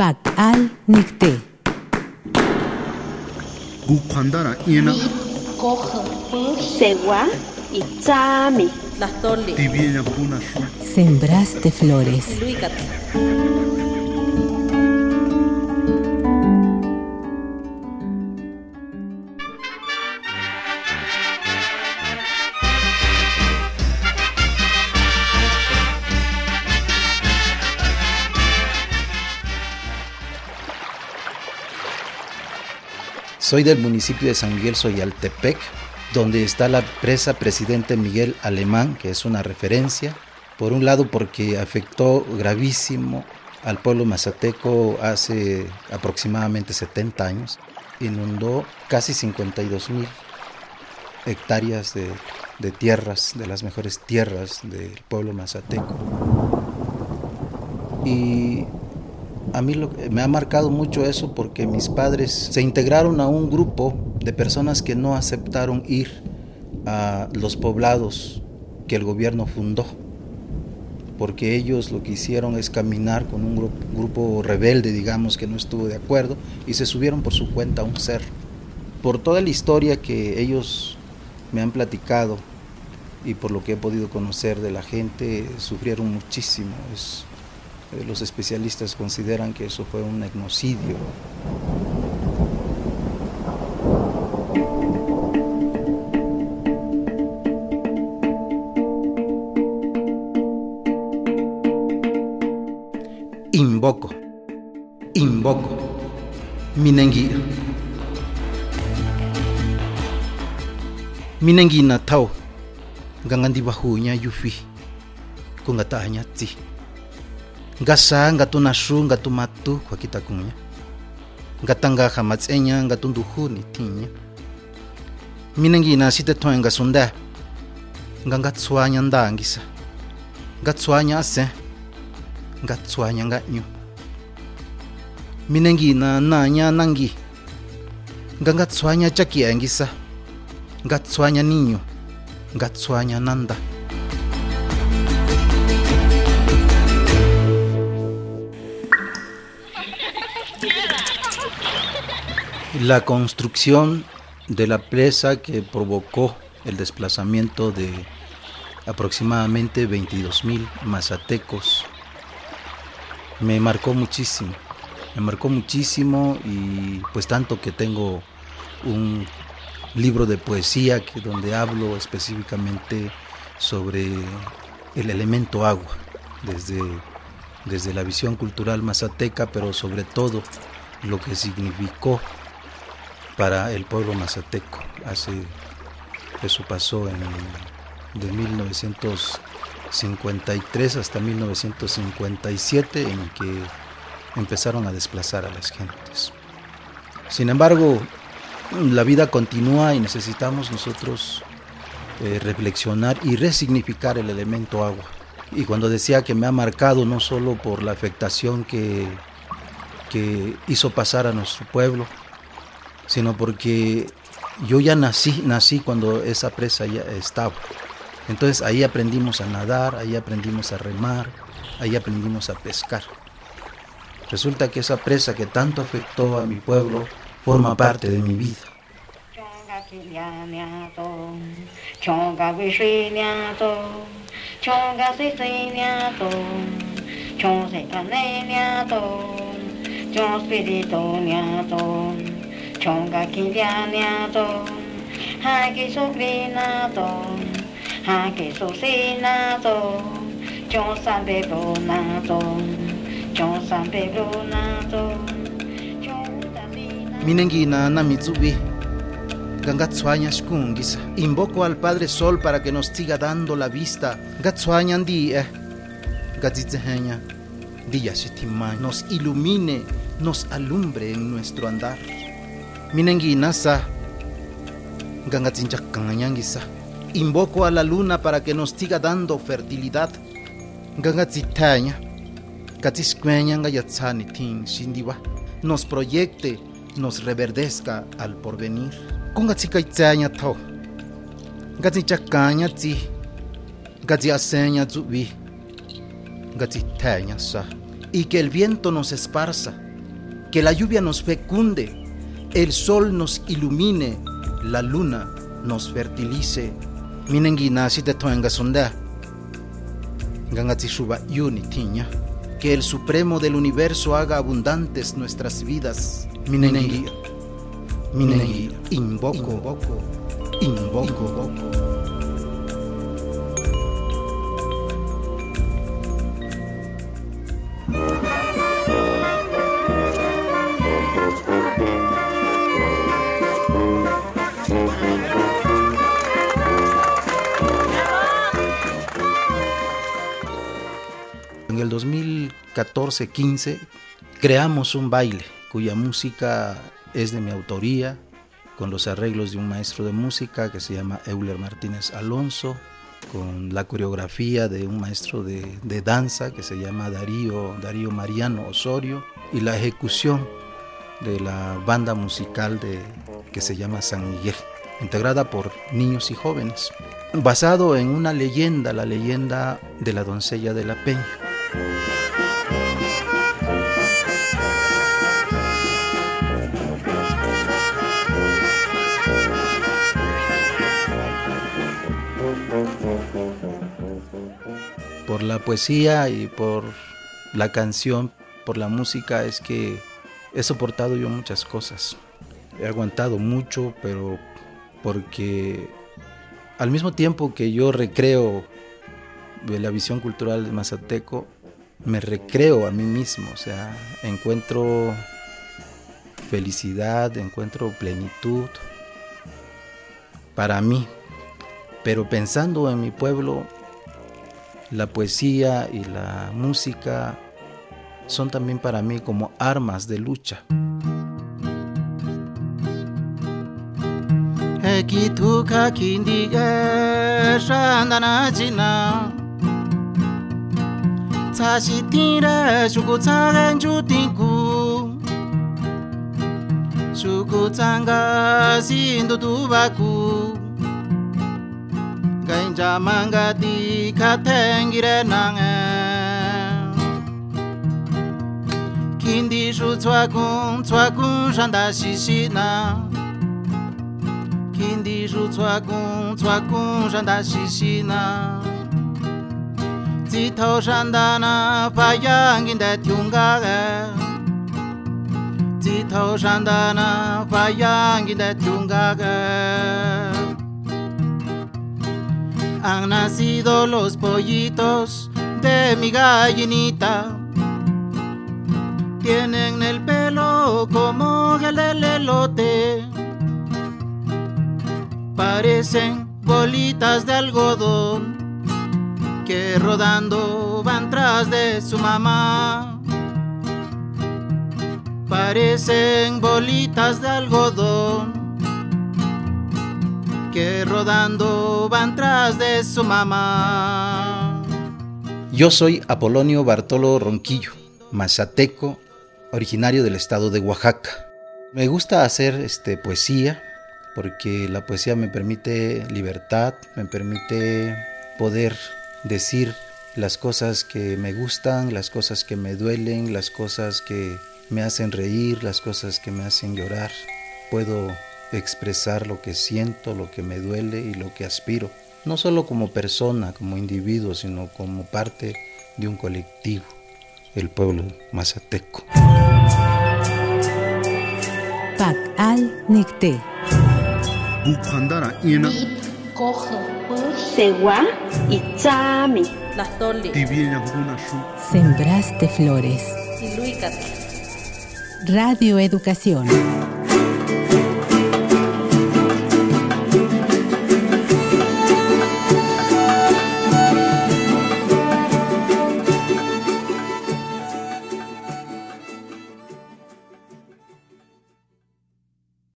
Pak al nikte. gu khandara ina cojo segua y Tlastoli, Sembraste flores. Soy del municipio de San Miguel Soyaltepec, donde está la presa Presidente Miguel Alemán, que es una referencia. Por un lado, porque afectó gravísimo al pueblo mazateco hace aproximadamente 70 años. Inundó casi 52 mil hectáreas de, de tierras, de las mejores tierras del pueblo mazateco. Y a mí me ha marcado mucho eso porque mis padres se integraron a un grupo de personas que no aceptaron ir a los poblados que el gobierno fundó, porque ellos lo que hicieron es caminar con un grupo, rebelde, digamos, que no estuvo de acuerdo, y se subieron por su cuenta a un cerro. Por toda la historia que ellos me han platicado y por lo que he podido conocer de la gente, sufrieron muchísimo. Eh, los especialistas consideran que eso fue un etnocidio. Invoco, invoco, minengi. Minengi na tau, gangandi bahunya yufi, kungatanya tsi ngasanga tunashunga tumatu kwa kitakunya ngatangaha matsenya ngatunduhu nitinya mina nginasite toe ngasunda nga ngatswanya ndangisa ngatswanya ase. Ngatswanya nganyu minangi na nanya nangi. Caki ngatswanya cakiangisa ya ngatswanya ninyu ngatswanya nanda. La construcción de la presa que provocó el desplazamiento de aproximadamente 22 mil mazatecos. Me marcó muchísimo, me marcó muchísimo y pues tanto que tengo un libro de poesía que donde hablo específicamente sobre el elemento agua desde, desde la visión cultural mazateca, pero sobre todo lo que significó para el pueblo mazateco. Hace, eso pasó en, de 1953 hasta 1957 en que empezaron a desplazar a las gentes. Sin embargo, la vida continúa y necesitamos nosotros eh, reflexionar y resignificar el elemento agua. Y cuando decía que me ha marcado no solo por la afectación que, que hizo pasar a nuestro pueblo, sino porque yo ya nací, nací cuando esa presa ya estaba. Entonces ahí aprendimos a nadar, ahí aprendimos a remar, ahí aprendimos a pescar. Resulta que esa presa que tanto afectó a mi pueblo forma parte de mi vida. Chonga kilianiato, chonga vishiniato, chonga sisiniato, chon setaneniato, chon spiritoniato, chonga kilianiato, haki sobrinato, haki susinato, chon chon sambebronato, chon utamina. Minengina na mitsubi. Gangatsuaña shkungisa. Invoco al Padre Sol para que nos siga dando la vista. Gatsuaña di eh. Gatzitzeheña. Día shitima. Nos ilumine, nos alumbre en nuestro andar. Minengina sa. Gangatzinchakanganyangisa. Invoco a la luna para que nos siga dando fertilidad. Gangatzitaña. Gatziskueña ngayatsani tin shindiwa. Nos proyecte nos reverdezca al porvenir. Kungatsi kaitseña tho. Gatsi chakaña tsi. Gatsi aseña zubi. Gatsi teña sa. Y que el viento nos esparza, Que la lluvia nos fecunde, el sol nos ilumine, la luna nos fertilice. Minengi nasi te toenga sonda. Gangati shuba yuni tiña. Que el supremo del universo haga abundantes nuestras vidas. Minengi. Minengi. Invoco. Invoco. Invoco. En el 2014-15 creamos un baile cuya música es de mi autoría, con los arreglos de un maestro de música que se llama Euler Martínez Alonso, con la coreografía de un maestro de, de danza que se llama Darío, Darío Mariano Osorio y la ejecución de la banda musical de, que se llama San Miguel, integrada por niños y jóvenes, basado en una leyenda, la leyenda de la doncella de la Peña. Por la poesía y por la canción, por la música, es que he soportado yo muchas cosas. He aguantado mucho, pero porque al mismo tiempo que yo recreo la visión cultural de Mazateco, me recreo a mí mismo, o sea, encuentro felicidad, encuentro plenitud para mí. Pero pensando en mi pueblo, la poesía y la música son también para mí como armas de lucha. 他是顶的，足够撑得住天空，足够撑开心的翅膀。可人怎么敢抵抗天的难？天地如何共，如何共担这些难？天地如何共，如何共担这些难？Shishina Zito shandana payangin de tiungare Zito shandana payangin de tiungare Han nacido los pollitos de mi gallinita tienen el pelo como el del elote. Parecen bolitas de algodón que rodando van tras de su mamá. Parecen bolitas de algodón que rodando van tras de su mamá. Yo soy Apolonio Bartolo Ronquillo, mazateco originario del estado de Oaxaca. Me gusta hacer este, poesía porque la poesía me permite libertad, me permite poder decir las cosas que me gustan, las cosas que me duelen, las cosas que me hacen reír, las cosas que me hacen llorar. Puedo expresar lo que siento, lo que me duele y lo que aspiro, no solo como persona, como individuo, sino como parte de un colectivo, el pueblo mazateco. Pak al Nicté. Segua y chami Sembraste flores. Radio Educación.